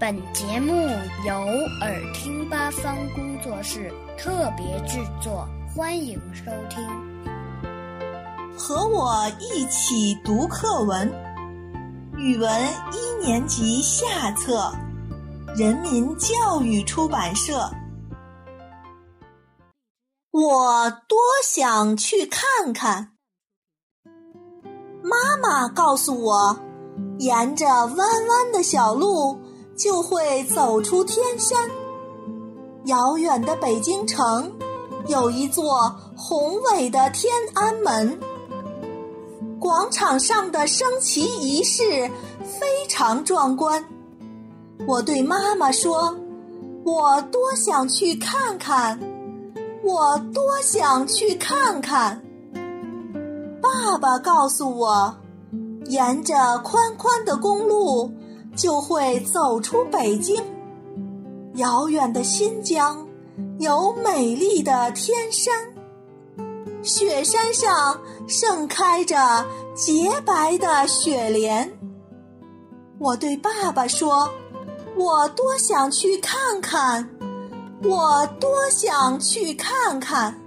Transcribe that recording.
本节目由耳听八方工作室特别制作，欢迎收听。和我一起读课文，语文一年级下册，人民教育出版社。我多想去看看。妈妈告诉我，沿着弯弯的小路。就会走出天山。遥远的北京城有一座宏伟的天安门，广场上的升旗仪式非常壮观。我对妈妈说：“我多想去看看，我多想去看看。”爸爸告诉我，沿着宽宽的公路。就会走出北京，遥远的新疆有美丽的天山，雪山上盛开着洁白的雪莲。我对爸爸说：“我多想去看看，我多想去看看。”